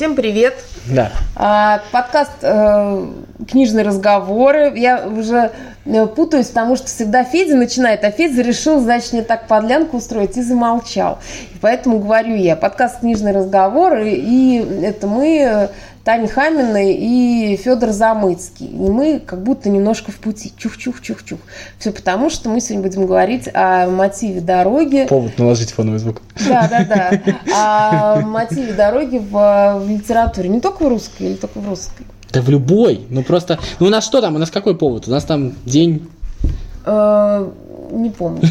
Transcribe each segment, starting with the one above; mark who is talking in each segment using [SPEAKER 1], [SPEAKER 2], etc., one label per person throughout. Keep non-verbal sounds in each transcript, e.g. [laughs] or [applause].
[SPEAKER 1] Всем привет.
[SPEAKER 2] Да.
[SPEAKER 1] А, подкаст э, «Книжные разговоры». Я уже э, путаюсь, потому что всегда Федя начинает, а Федя решил, значит, мне так подлянку устроить и замолчал. И поэтому говорю я. Подкаст «Книжные разговоры», и это мы э, Таня Хамина и Федор Замыцкий. И мы как будто немножко в пути. Чух-чух-чух-чух. Все потому, что мы сегодня будем говорить о мотиве дороги.
[SPEAKER 2] Повод наложить фоновый звук.
[SPEAKER 1] Да, да, да. О мотиве дороги в, в литературе. Не только в русской, или только в русской.
[SPEAKER 2] Да в любой. Ну просто. Ну у нас что там? У нас какой повод? У нас там день.
[SPEAKER 1] Э, не помню.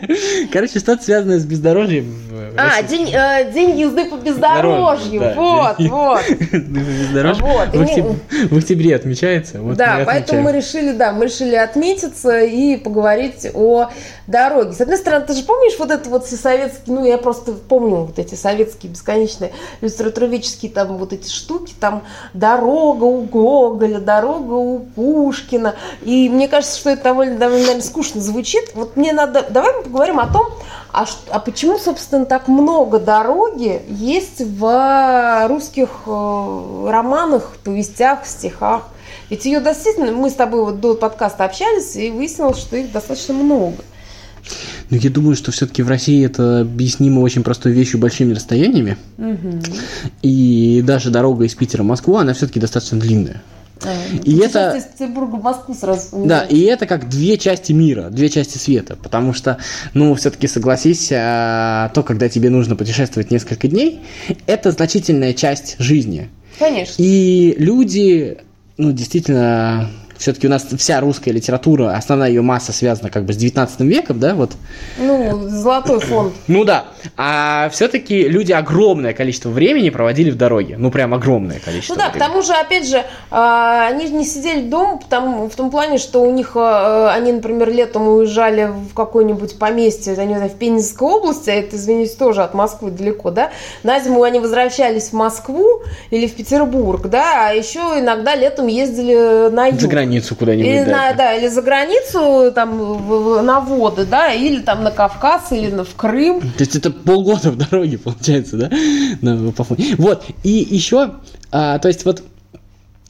[SPEAKER 1] [laughs]
[SPEAKER 2] Короче, что-то связанное с бездорожьем.
[SPEAKER 1] А, день, э, день езды по бездорожью. Да, вот, день, вот. [laughs]
[SPEAKER 2] В, октябре, в октябре отмечается. Вот
[SPEAKER 1] да, мы поэтому мы решили, да, мы решили отметиться и поговорить о дороге. С одной стороны, ты же помнишь вот это вот все советские, ну, я просто помню вот эти советские бесконечные литературоведческие там вот эти штуки, там дорога у Гоголя, дорога у Пушкина. И мне кажется, что это довольно, довольно наверное, скучно звучит вот мне надо, давай мы поговорим о том, а, а почему, собственно, так много дороги есть в русских э, романах, повестях, стихах? Ведь ее действительно, мы с тобой вот до подкаста общались, и выяснилось, что их достаточно много.
[SPEAKER 2] Ну, я думаю, что все-таки в России это объяснимо очень простой вещью большими расстояниями. Угу. И даже дорога из Питера в Москву, она все-таки достаточно длинная.
[SPEAKER 1] А, и это... из Петербурга в Москву сразу.
[SPEAKER 2] Да, и это как две части мира, две части света, потому что, ну, все-таки согласись, а, то, когда тебе нужно путешествовать несколько дней, это значительная часть жизни.
[SPEAKER 1] Конечно.
[SPEAKER 2] И люди, ну, действительно, все-таки у нас вся русская литература, основная ее масса связана как бы с 19 веком, да, вот.
[SPEAKER 1] Ну, золотой фонд.
[SPEAKER 2] Ну да. А все-таки люди огромное количество времени проводили в дороге. Ну, прям огромное количество.
[SPEAKER 1] Ну да,
[SPEAKER 2] времени.
[SPEAKER 1] к тому же, опять же, а, они не сидели дома потому, в том плане, что у них, а, они, например, летом уезжали в какое-нибудь поместье, они в Пензенской области, а это, извините, тоже от Москвы далеко, да, на зиму они возвращались в Москву или в Петербург, да, а еще иногда летом ездили на юг
[SPEAKER 2] границу куда-нибудь.
[SPEAKER 1] Или, да, на, да, или за границу, там, на воды, да, или там на Кавказ, или на, в Крым.
[SPEAKER 2] То есть это полгода в дороге, получается, да? Вот, и еще, а, то есть вот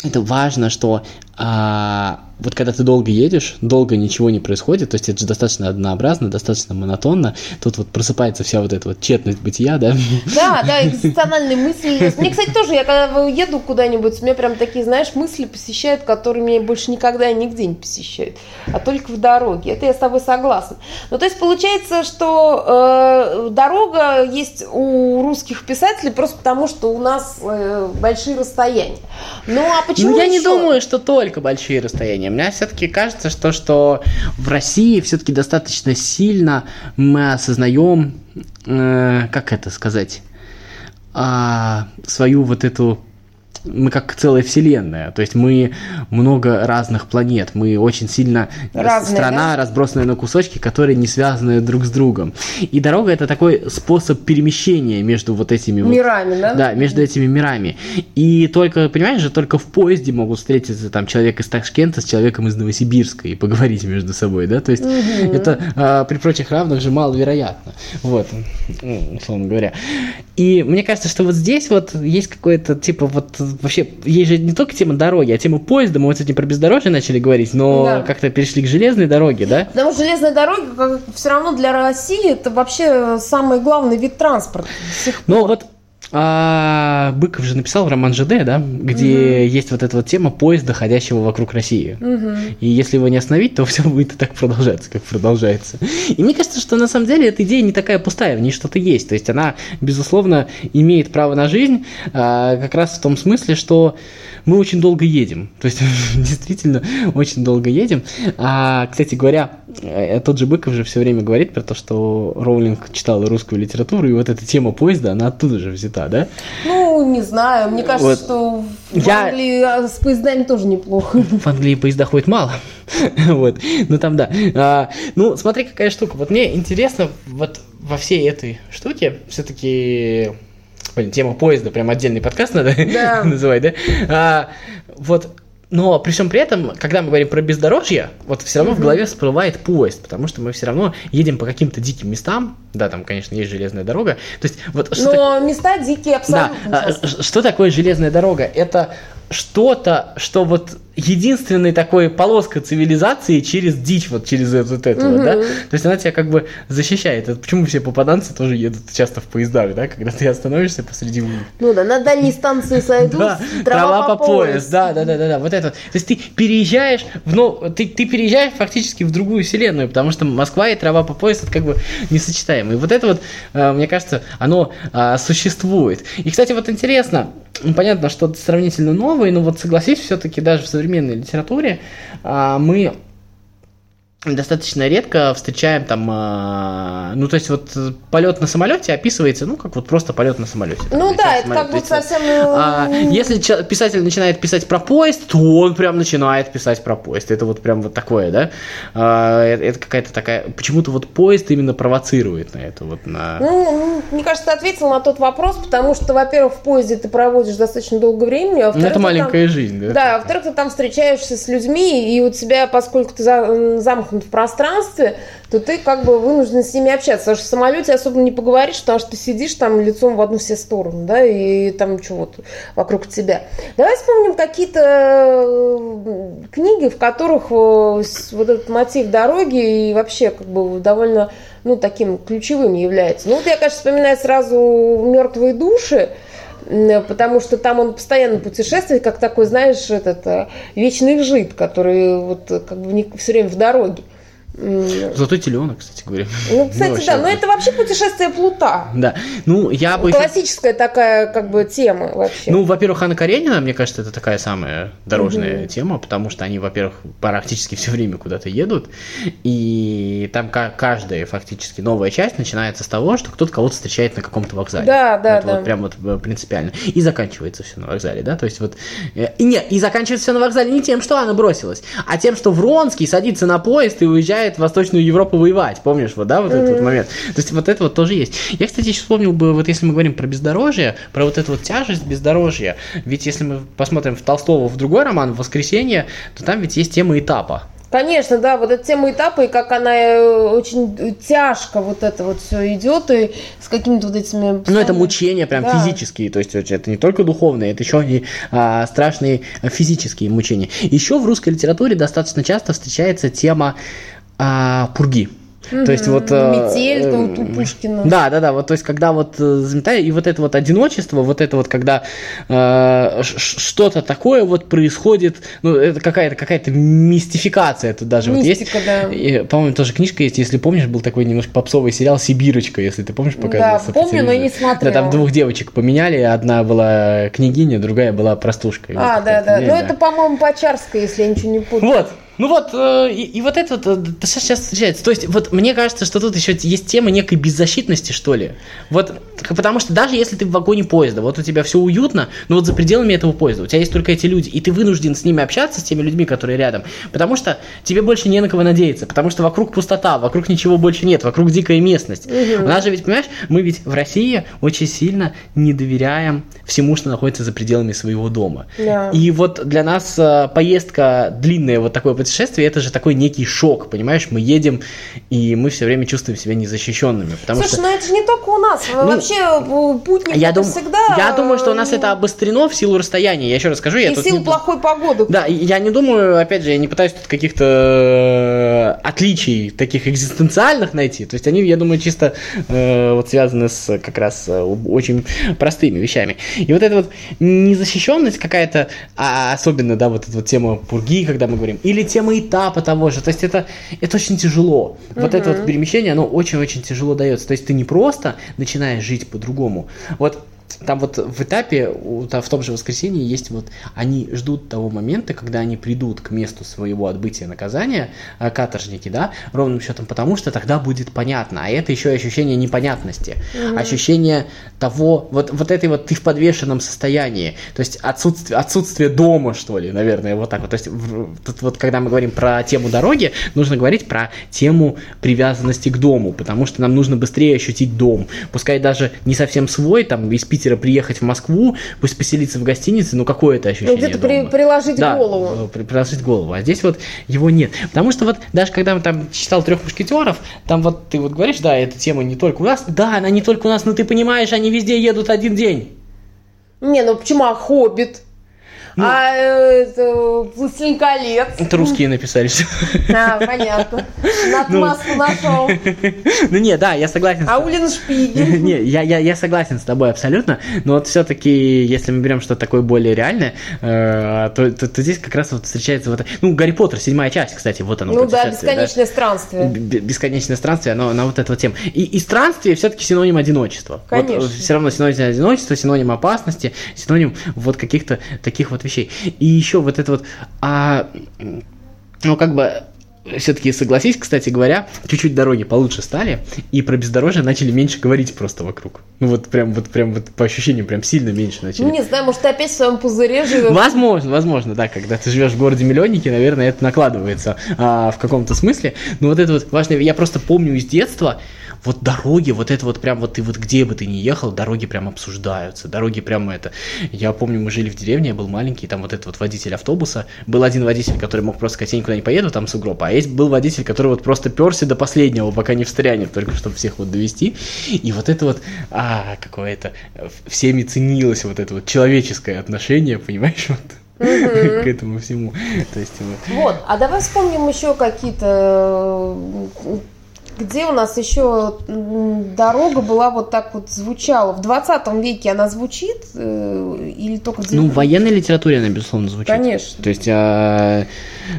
[SPEAKER 2] это важно, что а, вот когда ты долго едешь, долго ничего не происходит, то есть это же достаточно однообразно, достаточно монотонно, тут вот просыпается вся вот эта вот тщетность бытия, да?
[SPEAKER 1] Да, да, экзистенциальные мысли. Мне, кстати, тоже, я когда еду куда-нибудь, у меня прям такие, знаешь, мысли посещают, которые меня больше никогда и нигде не посещают, а только в дороге. Это я с тобой согласна. Ну, то есть получается, что э, дорога есть у русских писателей просто потому, что у нас э, большие расстояния. Ну, а почему
[SPEAKER 2] Ну, я
[SPEAKER 1] еще?
[SPEAKER 2] не думаю, что только большие расстояния. Мне все-таки кажется, что, что в России все-таки достаточно сильно мы осознаем, э, как это сказать, э, свою вот эту мы как целая вселенная, то есть мы много разных планет, мы очень сильно Разные, страна, да? разбросанная на кусочки, которые не связаны друг с другом. И дорога это такой способ перемещения между вот этими
[SPEAKER 1] мирами, вот, да?
[SPEAKER 2] Да, между этими мирами. И только, понимаешь же, только в поезде могут встретиться там человек из Ташкента с человеком из Новосибирска и поговорить между собой, да, то есть угу. это а, при прочих равных же маловероятно, вот, условно говоря. И мне кажется, что вот здесь вот есть какое-то типа вот вообще, есть же не только тема дороги, а тема поезда. Мы вот с этим про бездорожье начали говорить, но да. как-то перешли к железной дороге, да?
[SPEAKER 1] Потому что железная дорога, как, все равно для России, это вообще самый главный вид транспорта.
[SPEAKER 2] Ну вот а, Быков же написал роман ЖД, да, где угу. есть вот эта вот тема поезда, ходящего вокруг России. Угу. И если его не остановить, то [laughs] все будет так продолжаться, как продолжается. И мне кажется, что на самом деле эта идея не такая пустая, в ней что-то есть. То есть она, безусловно, имеет право на жизнь, а, как раз в том смысле, что мы очень долго едем. [laughs] То есть действительно очень долго едем. А, кстати говоря, э, тот же Быков же все время говорит про то, что Роулинг читал русскую литературу, и вот эта тема поезда, она оттуда же взята, да?
[SPEAKER 1] Ну, не знаю. Мне кажется, вот. что в Я... Англии а, с поездами тоже неплохо. [laughs]
[SPEAKER 2] В Англии поезда ходит мало. [laughs] вот. Ну там да. А, ну, смотри, какая штука. Вот мне интересно, вот во всей этой штуке все-таки Блин, тема поезда, прям отдельный подкаст надо да. [laughs] называть, да? А, вот но при всем при этом, когда мы говорим про бездорожье, вот все равно mm-hmm. в голове всплывает поезд, потому что мы все равно едем по каким-то диким местам. Да, там, конечно, есть железная дорога. То есть, вот
[SPEAKER 1] что Но так... места дикие абсолютно.
[SPEAKER 2] Да. Что такое железная дорога? Это что-то, что вот единственная такой полоска цивилизации через дичь, вот через вот это угу. вот, да? То есть она тебя как бы защищает. Это почему все попаданцы тоже едут часто в поездах, да, когда ты остановишься посреди улицы.
[SPEAKER 1] Ну да, на дальней станции сойдут, да,
[SPEAKER 2] трава, по, по пояс. Да, да, да, да, да, вот это. То есть ты переезжаешь, в, ну, ты, ты переезжаешь фактически в другую вселенную, потому что Москва и трава по пояс это как бы несочетаемо. И вот это вот, э, мне кажется, оно а, существует. И, кстати, вот интересно, понятно, что это сравнительно новый, но вот согласись, все-таки даже в современной литературе а, мы достаточно редко встречаем там, э, ну то есть вот полет на самолете описывается, ну как вот просто полет на самолете.
[SPEAKER 1] Ну да, это как будто совсем. А,
[SPEAKER 2] если писатель начинает писать про поезд, то он прям начинает писать про поезд. Это вот прям вот такое, да? А, это, это какая-то такая, почему-то вот поезд именно провоцирует на это вот на.
[SPEAKER 1] Ну, мне кажется, ты ответил на тот вопрос, потому что, во-первых, в поезде ты проводишь достаточно долго времени, а
[SPEAKER 2] ну, это маленькая там, жизнь, да?
[SPEAKER 1] Да, во-вторых, ты там встречаешься с людьми, и у тебя, поскольку ты замкнут в пространстве, то ты как бы вынужден с ними общаться. Потому что в самолете особо не поговоришь, потому что ты сидишь там лицом в одну все стороны, да, и там вот вокруг тебя. Давай вспомним какие-то э, книги, в которых э, вот этот мотив дороги и вообще как бы довольно ну, таким ключевым является. Ну, вот я, конечно, вспоминаю сразу «Мертвые души», потому что там он постоянно путешествует, как такой, знаешь, этот э, вечный жид, который вот как бы все время в дороге.
[SPEAKER 2] Золотой теленок, кстати говоря.
[SPEAKER 1] Ну, кстати, ну, да, но это вообще путешествие Плута.
[SPEAKER 2] Да. Ну, я бы...
[SPEAKER 1] Классическая такая, как бы, тема вообще.
[SPEAKER 2] Ну, во-первых, Анна Каренина, мне кажется, это такая самая дорожная угу. тема, потому что они, во-первых, практически все время куда-то едут, и там каждая фактически новая часть начинается с того, что кто-то кого-то встречает на каком-то вокзале.
[SPEAKER 1] Да, да,
[SPEAKER 2] это
[SPEAKER 1] да.
[SPEAKER 2] Вот прям вот э, принципиально. И заканчивается все на вокзале, да, то есть вот... Э, и нет, и заканчивается все на вокзале не тем, что она бросилась, а тем, что Вронский садится на поезд и уезжает отправляет в Восточную Европу воевать. Помнишь, вот, да, вот mm-hmm. этот вот момент? То есть вот это вот тоже есть. Я, кстати, еще вспомнил бы, вот если мы говорим про бездорожье, про вот эту вот тяжесть бездорожья, ведь если мы посмотрим в Толстого в другой роман «Воскресенье», то там ведь есть тема этапа.
[SPEAKER 1] Конечно, да, вот эта тема этапа, и как она э, очень тяжко вот это вот все идет, и с какими-то вот этими...
[SPEAKER 2] Ну, это мучения прям да. физические, то есть это не только духовные, это еще и а, страшные физические мучения. Еще в русской литературе достаточно часто встречается тема а, пурги.
[SPEAKER 1] То есть вот... Э, Метель там у Пушкина.
[SPEAKER 2] Да, да, да, вот то есть когда вот э, заметаю, и вот это вот одиночество, вот это вот когда э, что-то такое вот происходит, ну это какая-то какая-то мистификация это даже
[SPEAKER 1] Мистика,
[SPEAKER 2] вот есть. Да. И, по-моему, тоже книжка есть, если помнишь, был такой немножко попсовый сериал «Сибирочка», если ты помнишь, показывался.
[SPEAKER 1] Да, помню, но и не смотрела.
[SPEAKER 2] Да, там двух девочек поменяли, одна была княгиня, другая была простушка.
[SPEAKER 1] А, да, да, ну это, по-моему, Почарская, если я ничего не путаю.
[SPEAKER 2] Вот, ну вот, э, и, и вот это вот э, сейчас встречается. То есть, вот мне кажется, что тут еще есть тема некой беззащитности, что ли. Вот, потому что даже если ты в вагоне поезда, вот у тебя все уютно, но вот за пределами этого поезда у тебя есть только эти люди, и ты вынужден с ними общаться, с теми людьми, которые рядом, потому что тебе больше не на кого надеяться, потому что вокруг пустота, вокруг ничего больше нет, вокруг дикая местность. Угу. У нас же ведь, понимаешь, мы ведь в России очень сильно не доверяем всему, что находится за пределами своего дома.
[SPEAKER 1] Да.
[SPEAKER 2] И вот для нас э, поездка длинная, вот такое путешествие это же такой некий шок, понимаешь? Мы едем, и мы все время чувствуем себя незащищенными. Потому
[SPEAKER 1] Слушай,
[SPEAKER 2] что...
[SPEAKER 1] ну это же не только у нас. Ну, Вообще э, путник я дум... всегда...
[SPEAKER 2] Я думаю, что у нас это обострено в силу расстояния. Я еще раз скажу.
[SPEAKER 1] И
[SPEAKER 2] я
[SPEAKER 1] в силу
[SPEAKER 2] не...
[SPEAKER 1] плохой погоды.
[SPEAKER 2] Да, я не думаю, опять же, я не пытаюсь тут каких-то э, отличий таких экзистенциальных найти. То есть они, я думаю, чисто э, вот связаны с как раз э, очень простыми вещами. И вот эта вот незащищенность какая-то, а особенно, да, вот эта вот тема пурги, когда мы говорим, или тема этапа того же. То есть это, это очень тяжело. Вот uh это вот перемещение, оно очень-очень тяжело дается. То есть ты не просто начинаешь жить по-другому. Вот там вот в этапе, в том же воскресенье есть вот, они ждут того момента, когда они придут к месту своего отбытия наказания, э, каторжники, да, ровным счетом, потому что тогда будет понятно, а это еще ощущение непонятности, mm ощущение того, вот, вот этой вот ты в подвешенном состоянии, то есть отсутствие, отсутствие дома, что ли, наверное, вот так вот, то есть тут вот, когда мы говорим про тему дороги, нужно говорить про тему привязанности к дому, потому что нам нужно быстрее ощутить дом, пускай даже не совсем свой, там, из Питера приехать в Москву, пусть поселиться в гостинице, ну какое это ощущение
[SPEAKER 1] Ну, где-то при, приложить
[SPEAKER 2] да,
[SPEAKER 1] голову.
[SPEAKER 2] при- приложить голову. А здесь вот его нет. Потому что вот даже когда мы там читал трех мушкетеров, там вот ты вот говоришь, да, эта тема не только у нас. Да, она не только у нас, но ты понимаешь, они везде едут один день.
[SPEAKER 1] Не, ну почему, а Хоббит?
[SPEAKER 2] Ну.
[SPEAKER 1] а э, это, Властелин колец?
[SPEAKER 2] Это русские написали все.
[SPEAKER 1] А, понятно. [laughs] Надмазку нашел.
[SPEAKER 2] Ну [laughs] не, да, я согласен.
[SPEAKER 1] А Улин Шпигель? [laughs]
[SPEAKER 2] Не, я, я, я согласен с тобой абсолютно, но вот все-таки, если мы берем что-то такое более реальное, э, то, то, то здесь как раз вот встречается вот, ну, Гарри Поттер, седьмая часть, кстати, вот оно.
[SPEAKER 1] Ну да, бесконечное странствие.
[SPEAKER 2] Б- Бесконечное странствие, оно на вот эту вот тему. И, и странствие все-таки синоним одиночества.
[SPEAKER 1] Конечно.
[SPEAKER 2] все равно синоним одиночества, синоним опасности, синоним вот каких-то таких вот вещей. И еще вот это вот, а, ну как бы все-таки согласись, кстати говоря, чуть-чуть дороги получше стали, и про бездорожье начали меньше говорить просто вокруг. Ну вот прям, вот прям вот по ощущениям прям сильно меньше начали.
[SPEAKER 1] Ну, не знаю, может, ты опять в своем пузыре живешь?
[SPEAKER 2] Возможно, возможно, да, когда ты живешь в городе миллионники, наверное, это накладывается а, в каком-то смысле. Но вот это вот важно, я просто помню из детства, вот дороги, вот это вот прям вот ты вот где бы ты ни ехал, дороги прям обсуждаются, дороги прям это. Я помню, мы жили в деревне, я был маленький, там вот этот вот водитель автобуса, был один водитель, который мог просто сказать, я никуда не поеду, там сугроб, а есть был водитель, который вот просто перся до последнего, пока не встрянет, только чтобы всех вот довести. И вот это вот, а, какое-то, всеми ценилось вот это вот человеческое отношение, понимаешь, вот к этому всему. То есть вот.
[SPEAKER 1] Вот, а давай вспомним еще какие-то где у нас еще дорога была вот так вот звучала? В 20 веке она звучит э, или только в
[SPEAKER 2] Ну, в
[SPEAKER 1] 19?
[SPEAKER 2] военной литературе она, безусловно, звучит.
[SPEAKER 1] Конечно.
[SPEAKER 2] То есть, а,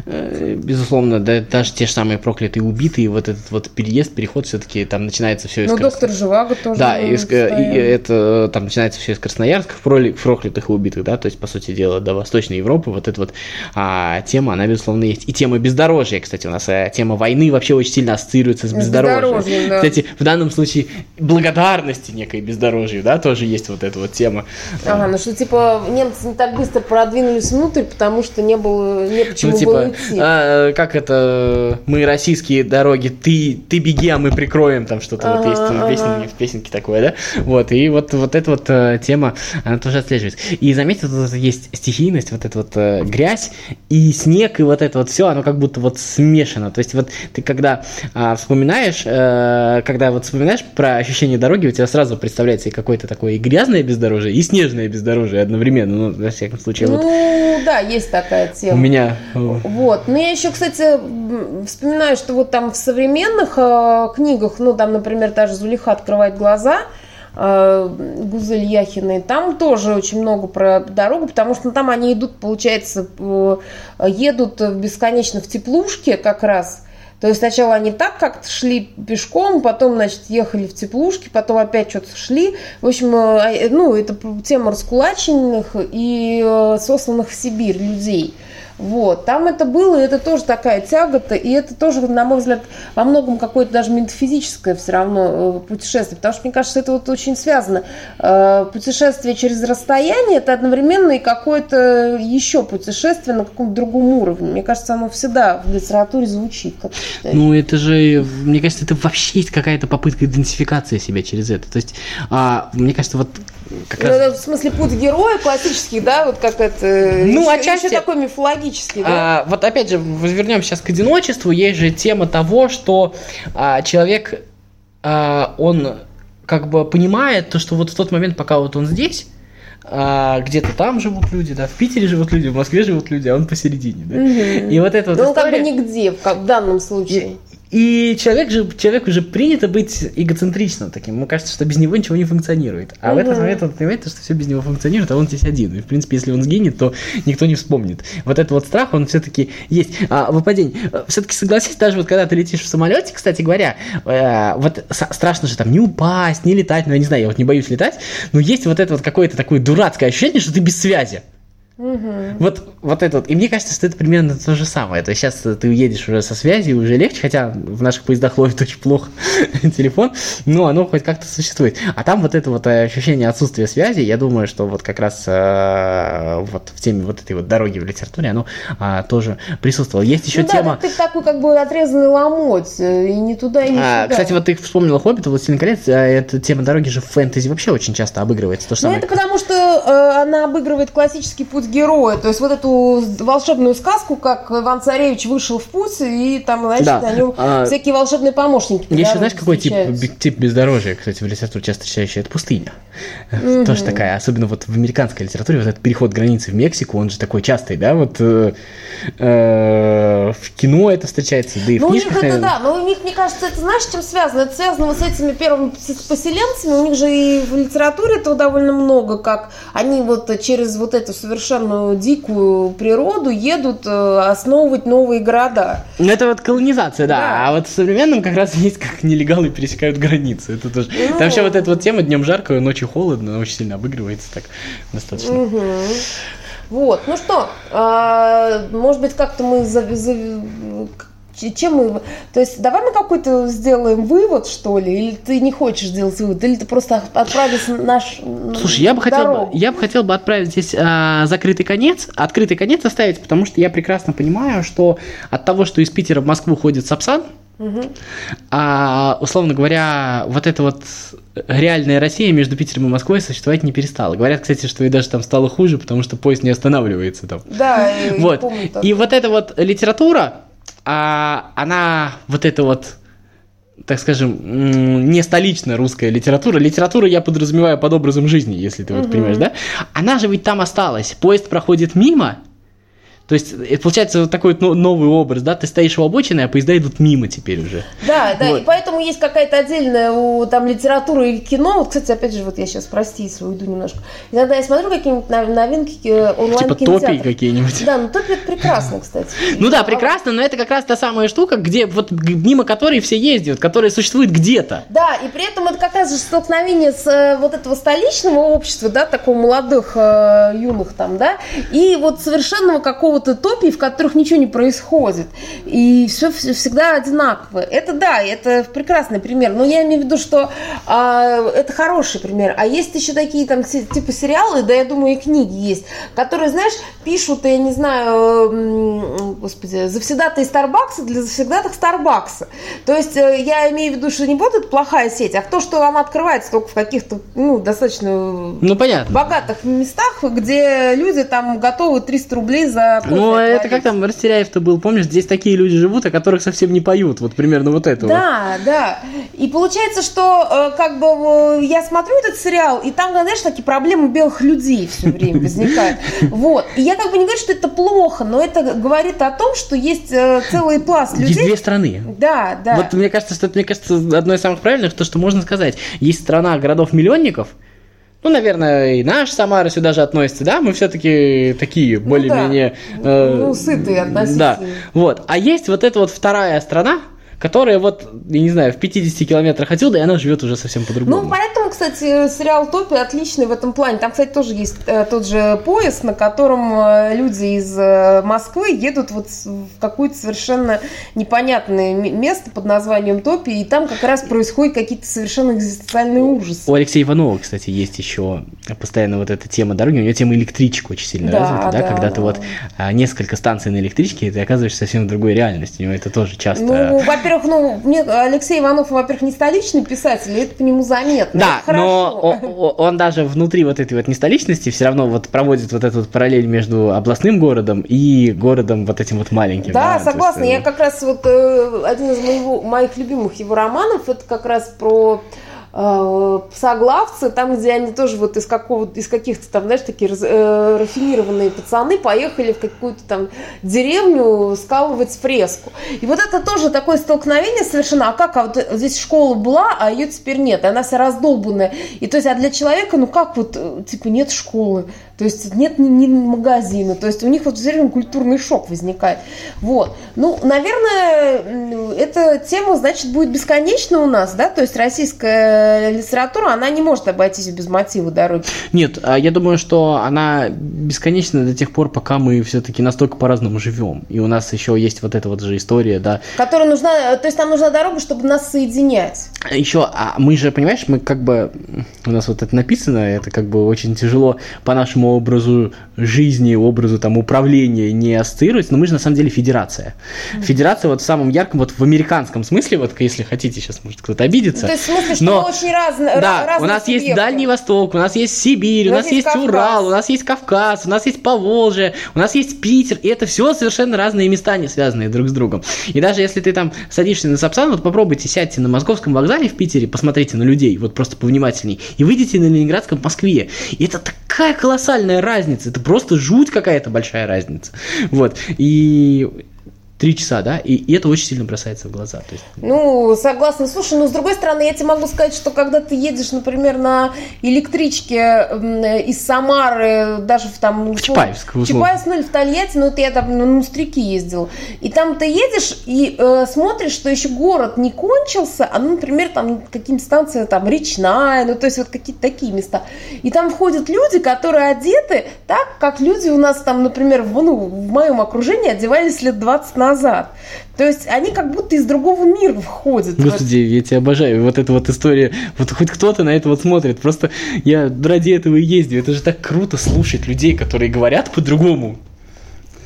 [SPEAKER 2] э, безусловно, да, даже те же самые проклятые убитые, вот этот вот переезд, переход, все-таки там начинается все из
[SPEAKER 1] Ну,
[SPEAKER 2] Крас-
[SPEAKER 1] доктор Живаго тоже.
[SPEAKER 2] Да, из- э, и это там начинается все из Красноярска, проклятых и убитых, да, то есть, по сути дела, до Восточной Европы вот эта вот а, тема, она, безусловно, есть. И тема бездорожья, кстати, у нас а, тема войны вообще очень сильно ассоциируется с
[SPEAKER 1] С
[SPEAKER 2] бездорожьем,
[SPEAKER 1] да.
[SPEAKER 2] Кстати, в данном случае благодарности некой бездорожью, да, тоже есть вот эта вот тема.
[SPEAKER 1] Ага, ну что типа немцы не так быстро продвинулись внутрь, потому что не было, не почему
[SPEAKER 2] ну,
[SPEAKER 1] было
[SPEAKER 2] типа,
[SPEAKER 1] идти.
[SPEAKER 2] а, как это, мы российские дороги, ты, ты беги, а мы прикроем, там что-то вот
[SPEAKER 1] Ага,
[SPEAKER 2] есть в,
[SPEAKER 1] ага.
[SPEAKER 2] песне- в песенке такое, да? Вот, и вот, вот эта вот э, тема, она тоже отслеживается. И заметьте, тут есть стихийность, вот эта вот э, грязь и снег, и вот это вот все, оно как будто вот смешано. То есть вот ты когда а, вспоминаешь, э, когда вот вспоминаешь про ощущение дороги, у тебя сразу представляется и какое-то такое и грязное бездорожье, и снежное бездорожье одновременно, ну, во всяком случае, вот
[SPEAKER 1] Ну, да, есть такая
[SPEAKER 2] у
[SPEAKER 1] тема.
[SPEAKER 2] меня... э,
[SPEAKER 1] Вот. Но я еще, кстати, вспоминаю, что вот там в современных э, книгах, ну, там, например, даже Зулиха открывает глаза, Гузель Яхиной, там тоже очень много про дорогу, потому что ну, там они идут, получается, едут бесконечно в теплушке как раз. То есть сначала они так как-то шли пешком, потом, значит, ехали в теплушке, потом опять что-то шли. В общем, э, ну, это тема раскулаченных и э, сосланных в Сибирь людей. Вот, там это было, и это тоже такая тягота, и это тоже, на мой взгляд, во многом какое-то даже метафизическое все равно э, путешествие, потому что, мне кажется, это вот очень связано. Э, Путешествие через расстояние – это одновременно и какое-то еще путешествие на каком-то другом уровне. Мне кажется, оно всегда в литературе звучит. Как?
[SPEAKER 2] Ну, это же, мне кажется, это вообще есть какая-то попытка идентификации себя через это. То есть, а, мне кажется, вот как
[SPEAKER 1] Ну,
[SPEAKER 2] раз...
[SPEAKER 1] это в смысле путь героя классический, да, вот как это.
[SPEAKER 2] Ну,
[SPEAKER 1] еще,
[SPEAKER 2] отчасти.
[SPEAKER 1] еще такой мифологический, да.
[SPEAKER 2] А, вот опять же, вернемся сейчас к одиночеству. Есть же тема того, что а, человек, а, он как бы понимает то, что вот в тот момент, пока вот он здесь, а, где-то там живут люди, да, в Питере живут люди, в Москве живут люди, а он посередине, да.
[SPEAKER 1] Мгм.
[SPEAKER 2] И вот это вот
[SPEAKER 1] Ну, как бы
[SPEAKER 2] история-
[SPEAKER 1] нигде, в, как- в данном случае.
[SPEAKER 2] И человек же, человеку же принято быть эгоцентричным таким. Ему кажется, что без него ничего не функционирует. А в этот момент он понимает, что все без него функционирует, а он здесь один. И, в принципе, если он сгинет, то никто не вспомнит. Вот этот вот страх, он все-таки есть. А, выпадение. Все-таки согласись, даже вот когда ты летишь в самолете, кстати говоря, э, вот страшно же там не упасть, не летать, ну я не знаю, я вот не боюсь летать, но есть вот это вот какое-то такое дурацкое ощущение, что ты без связи. Угу. Вот, вот это вот. И мне кажется, что это примерно то же самое. То есть сейчас ты уедешь уже со связи, уже легче, хотя в наших поездах ловит очень плохо [laughs] телефон, но оно хоть как-то существует. А там вот это вот ощущение отсутствия связи, я думаю, что вот как раз э, вот в теме вот этой вот дороги в литературе оно э, тоже присутствовало. Есть еще
[SPEAKER 1] ну,
[SPEAKER 2] тема...
[SPEAKER 1] Да, ты такой как бы отрезанный ломоть, э, и не туда, и не а,
[SPEAKER 2] сюда. Кстати, вот ты вспомнила «Хоббита», «Властелин колец», а эта тема дороги же в фэнтези вообще очень часто обыгрывается. То
[SPEAKER 1] же ну, самое... Ну, это потому, что э, она обыгрывает классический путь путь героя. То есть вот эту волшебную сказку, как Иван Царевич вышел в путь, и там, значит, да. на нем а... всякие волшебные помощники.
[SPEAKER 2] Еще знаешь, какой тип, тип бездорожья, кстати, в литературе часто встречающий? Это пустыня. mm Тоже такая, особенно вот в американской литературе, вот этот переход границы в Мексику, он же такой частый, да, вот э, э, в кино это встречается, да и
[SPEAKER 1] ну,
[SPEAKER 2] в книжках.
[SPEAKER 1] У них это, да, но у них, мне кажется, это знаешь, чем связано? Это связано вот с этими первыми поселенцами, у них же и в литературе этого довольно много, как они вот через вот эту совершенно совершенно дикую природу едут э, основывать новые города.
[SPEAKER 2] Ну, это вот колонизация, да. да. А вот в современном как раз [laughs] есть, как нелегалы пересекают границы. Это тоже. Ну... Там вообще вот эта вот тема днем жарко, ночью холодно, очень сильно обыгрывается так достаточно.
[SPEAKER 1] Угу. Вот, ну что, а, может быть, как-то мы за, за, чем мы... То есть давай мы какой-то сделаем вывод, что ли, или ты не хочешь сделать вывод, или ты просто отправишь наш
[SPEAKER 2] Слушай, я бы хотел, я бы хотел бы отправить здесь а, закрытый конец, открытый конец оставить, потому что я прекрасно понимаю, что от того, что из Питера в Москву ходит Сапсан, Угу. А, условно говоря, вот эта вот реальная Россия между Питером и Москвой существовать не перестала. Говорят, кстати, что и даже там стало хуже, потому что поезд не останавливается там.
[SPEAKER 1] Да,
[SPEAKER 2] вот. помню. И вот эта вот литература, а, она вот это вот так скажем, не столичная русская литература. Литература я подразумеваю под образом жизни, если ты вот понимаешь, да? Она же ведь там осталась. Поезд проходит мимо, то есть, это получается вот такой вот новый образ, да, ты стоишь у обочины, а поезда идут мимо теперь уже.
[SPEAKER 1] Да, да, вот. и поэтому есть какая-то отдельная у, там литература и кино. Вот, кстати, опять же, вот я сейчас, прости, уйду немножко. Иногда я смотрю какие-нибудь новинки э, онлайн
[SPEAKER 2] Типа топи какие-нибудь.
[SPEAKER 1] Да, ну топи это прекрасно, кстати. [laughs]
[SPEAKER 2] Ну да, прекрасно, но это как раз та самая штука, где вот мимо которой все ездят, которая существует где-то.
[SPEAKER 1] Да, и при этом это как раз же столкновение с э, вот этого столичного общества, да, такого молодых, э, юных там, да, и вот совершенного какого какого-то топии, в которых ничего не происходит. И все всегда одинаково. Это да, это прекрасный пример. Но я имею в виду, что а, это хороший пример. А есть еще такие там типа сериалы, да, я думаю, и книги есть, которые, знаешь, пишут, я не знаю, господи, завсегдатые Старбакса для завсегдатых Старбакса. То есть э, я имею в виду, что не эта плохая сеть, а то, что она открывается только в каких-то, ну, достаточно
[SPEAKER 2] ну, понятно.
[SPEAKER 1] богатых местах, где люди там готовы 300 рублей за
[SPEAKER 2] ну, это как там Растеряев-то был, помнишь, здесь такие люди живут, о которых совсем не поют, вот примерно вот это
[SPEAKER 1] Да, да. И получается, что э, как бы я смотрю этот сериал, и там, знаешь, такие проблемы белых людей все время возникают. [laughs] Вот. И я как бы не говорю, что это плохо, но это говорит о том, что есть э, целый пласт людей.
[SPEAKER 2] Есть две страны.
[SPEAKER 1] Да, да.
[SPEAKER 2] Вот мне кажется, что это, мне кажется, одно из самых правильных, то, что можно сказать. Есть страна городов-миллионников, ну, наверное, и наш Самара сюда же относится, да, мы все-таки такие ну, более-менее...
[SPEAKER 1] Да. Э, ну, сытые относительно.
[SPEAKER 2] Да, вот. А есть вот эта вот вторая страна, которая вот, я не знаю, в 50 километрах отсюда, и она живет уже совсем по-другому.
[SPEAKER 1] Ну, поэтому, кстати, сериал «Топи» отличный в этом плане. Там, кстати, тоже есть э, тот же поезд, на котором э, люди из э, Москвы едут вот в какое-то совершенно непонятное место под названием Топи, и там как раз происходят какие-то совершенно экзистенциальные ужасы.
[SPEAKER 2] У Алексея Иванова, кстати, есть еще постоянно вот эта тема дороги, у него тема электричек очень сильно да, развита, да, да когда да. ты вот а, несколько станций на электричке, и ты оказываешься совсем в другой реальности, у него это тоже часто...
[SPEAKER 1] Ну, во-первых, ну, мне Алексей Иванов, во-первых, не столичный писатель, и это по нему заметно.
[SPEAKER 2] Да, но он, он даже внутри вот этой вот нестоличности все равно вот проводит вот эту вот параллель между областным городом и городом вот этим вот маленьким.
[SPEAKER 1] Да, да согласна. Есть, я как раз вот э, один из моего, моих любимых его романов, это как раз про э, соглавцы, там, где они тоже вот из, какого, из каких-то там, знаешь, такие э, рафинированные пацаны поехали в какую-то там деревню скалывать фреску. И вот это тоже такое столкновение совершенно, а как, а вот здесь школа была, а ее теперь нет, она вся раздолбанная. И то есть, а для человека, ну как вот, э, типа, нет школы, то есть нет ни, ни магазина, то есть у них вот все время культурный шок возникает. Вот. Ну, наверное, эта тема, значит, будет бесконечна у нас, да, то есть российская э, литература, она не может обойтись без мотива дороги.
[SPEAKER 2] Нет, а я думаю, что она бесконечна до тех пор, пока мы все-таки настолько по-разному живем. И у нас еще есть вот эта вот же история, да.
[SPEAKER 1] Которая нужна, то есть нам нужна дорога, чтобы нас соединять.
[SPEAKER 2] Еще, а мы же, понимаешь, мы как бы, у нас вот это написано, это как бы очень тяжело по нашему образу жизни, образу там управления не ассоциировать, но мы же на самом деле федерация. Mm-hmm. Федерация вот в самом ярком, вот в американском смысле, вот если хотите, сейчас может кто-то обидеться. Ну,
[SPEAKER 1] то есть в смысле, что но, мы очень разные.
[SPEAKER 2] Да, разные у нас есть Дальний Восток, у нас есть Сибирь, у, у нас, есть, есть Урал, у нас есть Кавказ, у нас есть Поволжье, у нас есть Питер, и это все совершенно разные места, не связанные друг с другом. И даже если ты там садишься на Сапсан, вот попробуйте сядьте на Московском вокзале в Питере, посмотрите на людей, вот просто повнимательней, и выйдите на Ленинградском в Москве. И это такая колоссальная разница, это просто жуть какая-то большая разница. Вот. И Три часа, да, и, и это очень сильно бросается в глаза. То есть...
[SPEAKER 1] Ну, согласна. Слушай, ну, с другой стороны, я тебе могу сказать, что когда ты едешь, например, на электричке из Самары, даже в там...
[SPEAKER 2] В Чапаевск,
[SPEAKER 1] в Чапаевск, ну, или в Тольятти, ну, вот я там на Мустряки ездил, и там ты едешь и э, смотришь, что еще город не кончился, а, ну, например, там какие-нибудь станции, там, Речная, ну, то есть вот какие-то такие места. И там входят люди, которые одеты так, как люди у нас там, например, в, ну, в моем окружении одевались лет 20 назад назад. То есть они как будто из другого мира входят.
[SPEAKER 2] Господи, я тебя обожаю. Вот эта вот история. Вот хоть кто-то на это вот смотрит. Просто я ради этого и ездил. Это же так круто слушать людей, которые говорят по-другому.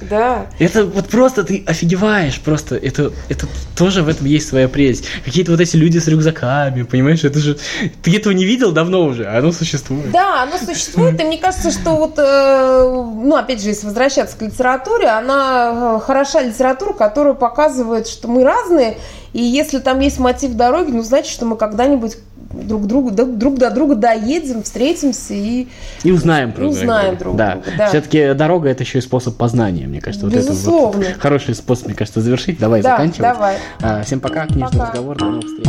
[SPEAKER 1] Да.
[SPEAKER 2] Это вот просто ты офигеваешь, просто это, это тоже в этом есть своя прелесть. Какие-то вот эти люди с рюкзаками, понимаешь, это же, ты этого не видел давно уже, а оно существует.
[SPEAKER 1] Да, оно существует, и мне кажется, что вот, э, ну, опять же, если возвращаться к литературе, она э, хороша литература, которая показывает, что мы разные, и если там есть мотив дороги, ну, значит, что мы когда-нибудь друг другу, друг до друга доедем, встретимся и...
[SPEAKER 2] И узнаем
[SPEAKER 1] друг друга. Узнаем друг
[SPEAKER 2] да. друга, да. Все-таки дорога – это еще и способ познания, мне кажется.
[SPEAKER 1] Безусловно.
[SPEAKER 2] Вот это вот хороший способ, мне кажется, завершить. Давай
[SPEAKER 1] да,
[SPEAKER 2] заканчивать.
[SPEAKER 1] давай.
[SPEAKER 2] А, всем пока, книжный пока. разговор, до новых встреч.